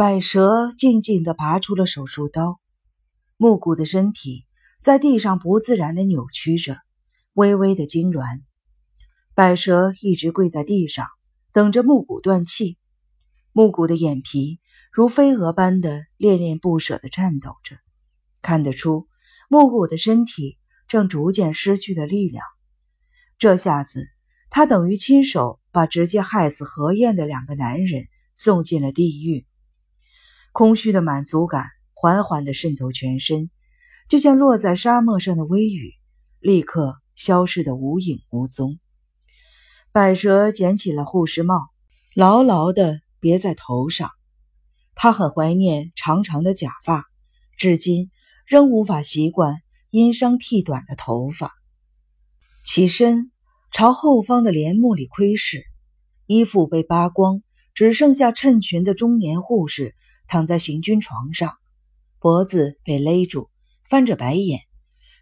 百蛇静静地拔出了手术刀，木谷的身体在地上不自然地扭曲着，微微的痉挛。百蛇一直跪在地上，等着木谷断气。木谷的眼皮如飞蛾般的恋恋不舍地颤抖着，看得出木谷的身体正逐渐失去了力量。这下子，他等于亲手把直接害死何燕的两个男人送进了地狱。空虚的满足感缓缓地渗透全身，就像落在沙漠上的微雨，立刻消失得无影无踪。百蛇捡起了护士帽，牢牢地别在头上。他很怀念长长的假发，至今仍无法习惯因伤剃短的头发。起身，朝后方的帘幕里窥视，衣服被扒光，只剩下衬裙的中年护士躺在行军床上，脖子被勒住，翻着白眼。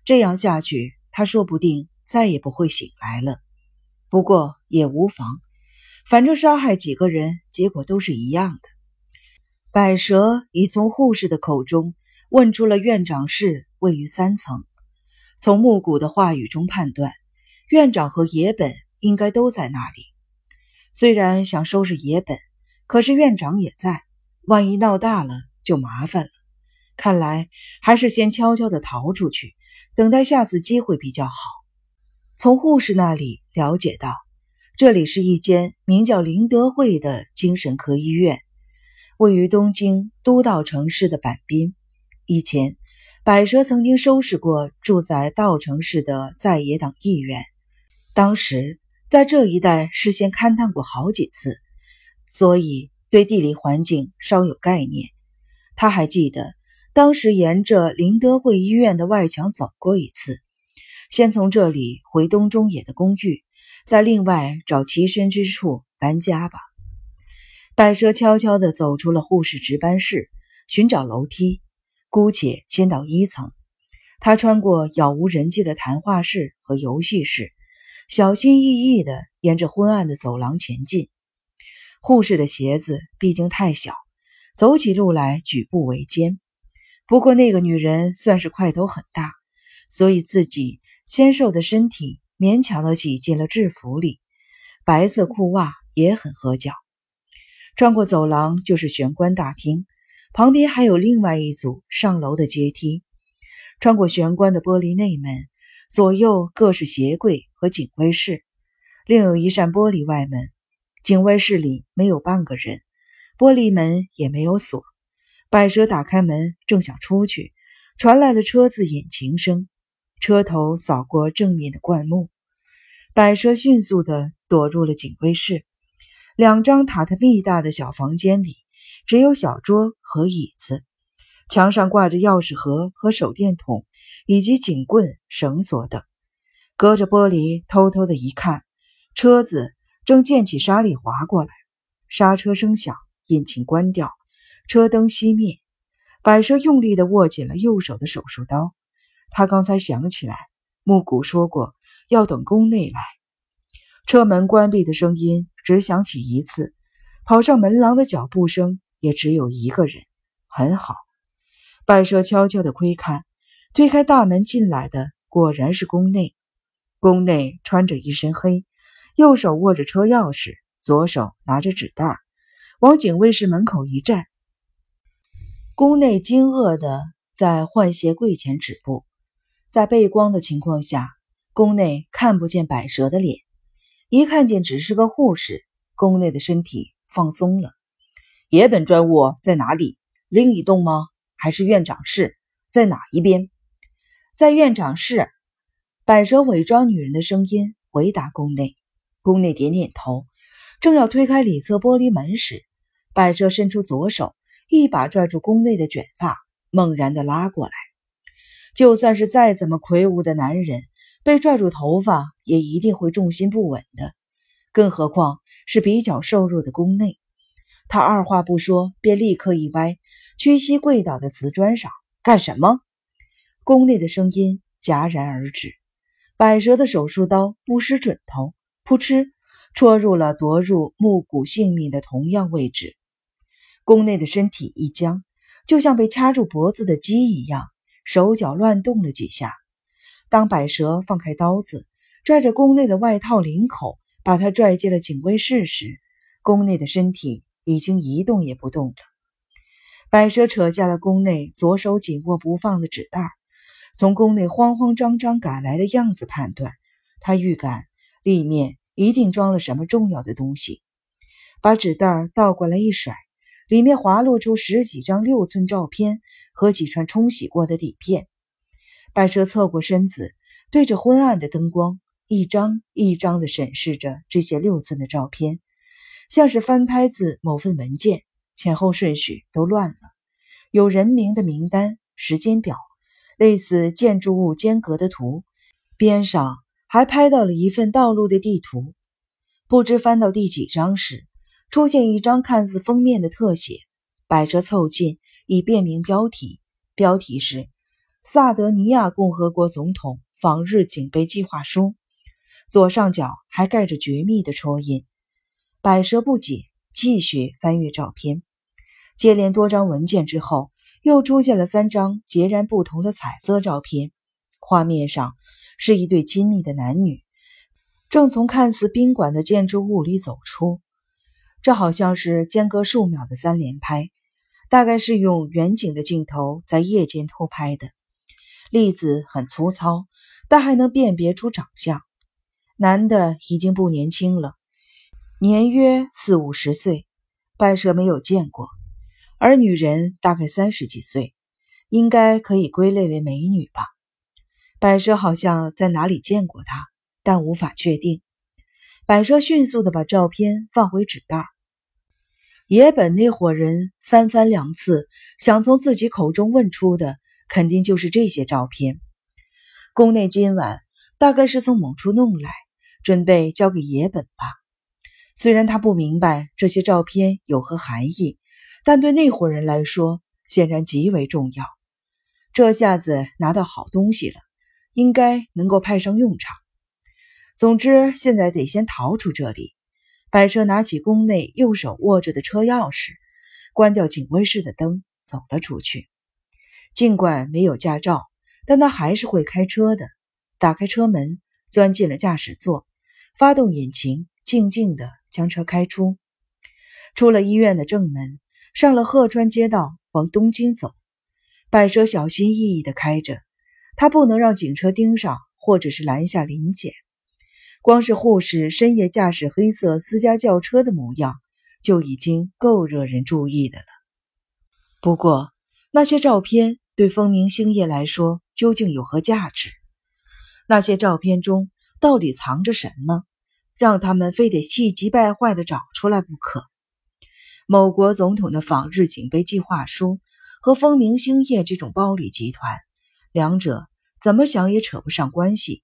这样下去，他说不定再也不会醒来了。不过也无妨，反正杀害几个人，结果都是一样的。百蛇已从护士的口中问出了院长室位于三层，从木谷的话语中判断。院长和野本应该都在那里。虽然想收拾野本，可是院长也在，万一闹大了就麻烦了。看来还是先悄悄地逃出去，等待下次机会比较好。从护士那里了解到，这里是一间名叫林德惠的精神科医院，位于东京都道城市的板滨。以前，百蛇曾经收拾过住在道城市的在野党议员。当时在这一带事先勘探过好几次，所以对地理环境稍有概念。他还记得当时沿着林德惠医院的外墙走过一次，先从这里回东中野的公寓，再另外找栖身之处搬家吧。百蛇悄悄地走出了护士值班室，寻找楼梯，姑且先到一层。他穿过杳无人迹的谈话室和游戏室。小心翼翼地沿着昏暗的走廊前进。护士的鞋子毕竟太小，走起路来举步维艰。不过那个女人算是块头很大，所以自己纤瘦的身体勉强的挤进了制服里，白色裤袜也很合脚。穿过走廊就是玄关大厅，旁边还有另外一组上楼的阶梯。穿过玄关的玻璃内门。左右各是鞋柜和警卫室，另有一扇玻璃外门。警卫室里没有半个人，玻璃门也没有锁。百蛇打开门，正想出去，传来了车子引擎声，车头扫过正面的灌木。百蛇迅速地躲入了警卫室。两张榻榻米大的小房间里，只有小桌和椅子，墙上挂着钥匙盒和手电筒。以及警棍、绳索等，隔着玻璃偷偷的一看，车子正溅起沙粒滑过来，刹车声响，引擎关掉，车灯熄灭。百蛇用力的握紧了右手的手术刀，他刚才想起来，木谷说过要等宫内来。车门关闭的声音只响起一次，跑上门廊的脚步声也只有一个人。很好，百蛇悄悄的窥看。推开大门进来的果然是宫内。宫内穿着一身黑，右手握着车钥匙，左手拿着纸袋，往警卫室门口一站。宫内惊愕的在换鞋柜前止步，在背光的情况下，宫内看不见百蛇的脸。一看见只是个护士，宫内的身体放松了。野本专务在哪里？另一栋吗？还是院长室？在哪一边？在院长室，百蛇伪装女人的声音回答宫内。宫内点点头，正要推开里侧玻璃门时，百蛇伸出左手，一把拽住宫内的卷发，猛然的拉过来。就算是再怎么魁梧的男人，被拽住头发也一定会重心不稳的，更何况是比较瘦弱的宫内。他二话不说，便立刻一歪，屈膝跪倒在瓷砖上，干什么？宫内的声音戛然而止，百蛇的手术刀不失准头，噗嗤，戳入了夺入木谷性命的同样位置。宫内的身体一僵，就像被掐住脖子的鸡一样，手脚乱动了几下。当百蛇放开刀子，拽着宫内的外套领口，把他拽进了警卫室时，宫内的身体已经一动也不动了。百蛇扯下了宫内左手紧握不放的纸袋，从宫内慌慌张张赶来的样子判断，他预感里面一定装了什么重要的东西。把纸袋倒过来一甩，里面滑落出十几张六寸照片和几串冲洗过的底片。白蛇侧过身子，对着昏暗的灯光，一张一张地审视着这些六寸的照片，像是翻拍自某份文件。前后顺序都乱了，有人名的名单、时间表，类似建筑物间隔的图，边上还拍到了一份道路的地图。不知翻到第几张时，出现一张看似封面的特写，百折凑近以便明标题。标题是《萨德尼亚共和国总统访日警备计划书》，左上角还盖着绝密的戳印。百蛇不解，继续翻阅照片。接连多张文件之后，又出现了三张截然不同的彩色照片。画面上是一对亲密的男女，正从看似宾馆的建筑物里走出。这好像是间隔数秒的三连拍，大概是用远景的镜头在夜间偷拍的。粒子很粗糙，但还能辨别出长相。男的已经不年轻了，年约四五十岁，拜舍没有见过。而女人大概三十几岁，应该可以归类为美女吧。百蛇好像在哪里见过他，但无法确定。百蛇迅速地把照片放回纸袋。野本那伙人三番两次想从自己口中问出的，肯定就是这些照片。宫内今晚大概是从某处弄来，准备交给野本吧。虽然他不明白这些照片有何含义。但对那伙人来说，显然极为重要。这下子拿到好东西了，应该能够派上用场。总之，现在得先逃出这里。百车拿起宫内右手握着的车钥匙，关掉警卫室的灯，走了出去。尽管没有驾照，但他还是会开车的。打开车门，钻进了驾驶座，发动引擎，静静地将车开出。出了医院的正门。上了鹤川街道，往东京走。百蛇小心翼翼地开着，他不能让警车盯上，或者是拦下临检。光是护士深夜驾驶黑色私家轿车的模样，就已经够惹人注意的了。不过，那些照片对风明星夜来说究竟有何价值？那些照片中到底藏着什么，让他们非得气急败坏地找出来不可？某国总统的访日警备计划书和风明星业这种包里集团，两者怎么想也扯不上关系，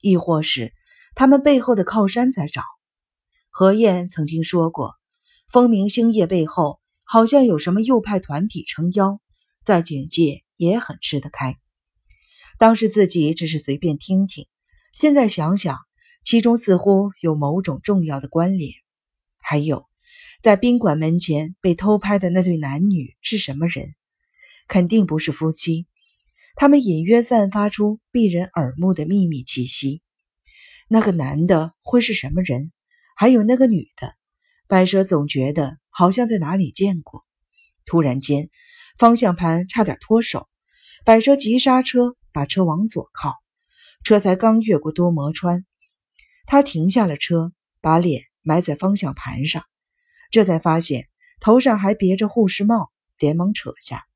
亦或是他们背后的靠山在找？何燕曾经说过，风明星业背后好像有什么右派团体撑腰，在警界也很吃得开。当时自己只是随便听听，现在想想，其中似乎有某种重要的关联，还有。在宾馆门前被偷拍的那对男女是什么人？肯定不是夫妻。他们隐约散发出避人耳目的秘密气息。那个男的会是什么人？还有那个女的，百蛇总觉得好像在哪里见过。突然间，方向盘差点脱手，百蛇急刹车，把车往左靠。车才刚越过多摩川，他停下了车，把脸埋在方向盘上。这才发现头上还别着护士帽，连忙扯下。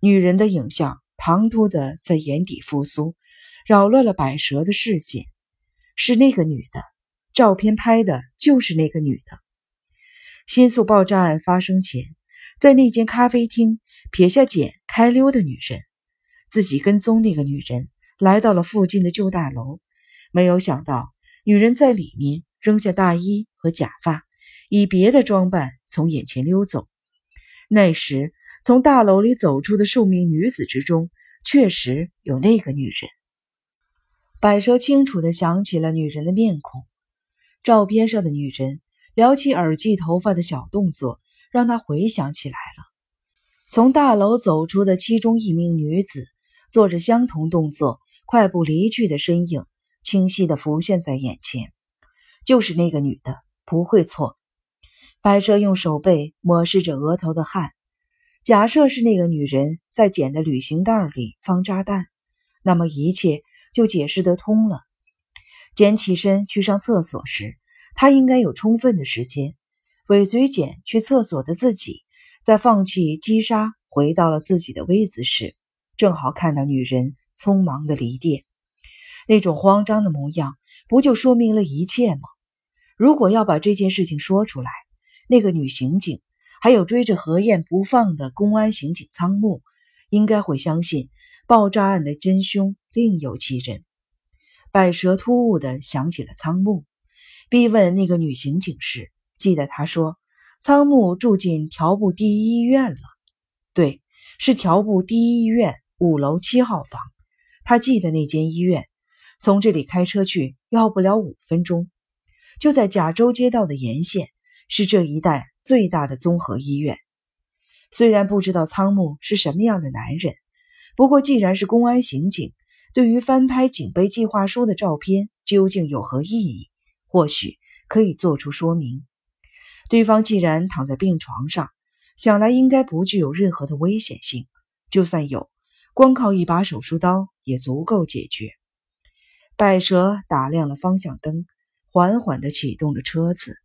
女人的影像唐突的在眼底复苏，扰乱了百蛇的视线。是那个女的，照片拍的就是那个女的。新宿爆炸案发生前，在那间咖啡厅撇下简开溜的女人，自己跟踪那个女人来到了附近的旧大楼，没有想到女人在里面扔下大衣和假发。以别的装扮从眼前溜走。那时，从大楼里走出的数名女子之中，确实有那个女人。百蛇清楚地想起了女人的面孔。照片上的女人撩起耳际头发的小动作，让他回想起来了。从大楼走出的其中一名女子，做着相同动作，快步离去的身影，清晰地浮现在眼前。就是那个女的，不会错。白蛇用手背抹拭着额头的汗。假设是那个女人在捡的旅行袋里放炸弹，那么一切就解释得通了。捡起身去上厕所时，他应该有充分的时间。尾随简去厕所的自己，在放弃击杀，回到了自己的位子时，正好看到女人匆忙的离店，那种慌张的模样，不就说明了一切吗？如果要把这件事情说出来，那个女刑警。还有追着何燕不放的公安刑警仓木，应该会相信爆炸案的真凶另有其人。百蛇突兀地想起了仓木，逼问那个女刑警时，记得她说仓木住进条部第一医院了。对，是条部第一医院五楼七号房。他记得那间医院，从这里开车去要不了五分钟，就在甲州街道的沿线，是这一带。最大的综合医院，虽然不知道仓木是什么样的男人，不过既然是公安刑警，对于翻拍警备计划书的照片究竟有何意义，或许可以做出说明。对方既然躺在病床上，想来应该不具有任何的危险性，就算有，光靠一把手术刀也足够解决。百蛇打亮了方向灯，缓缓地启动了车子。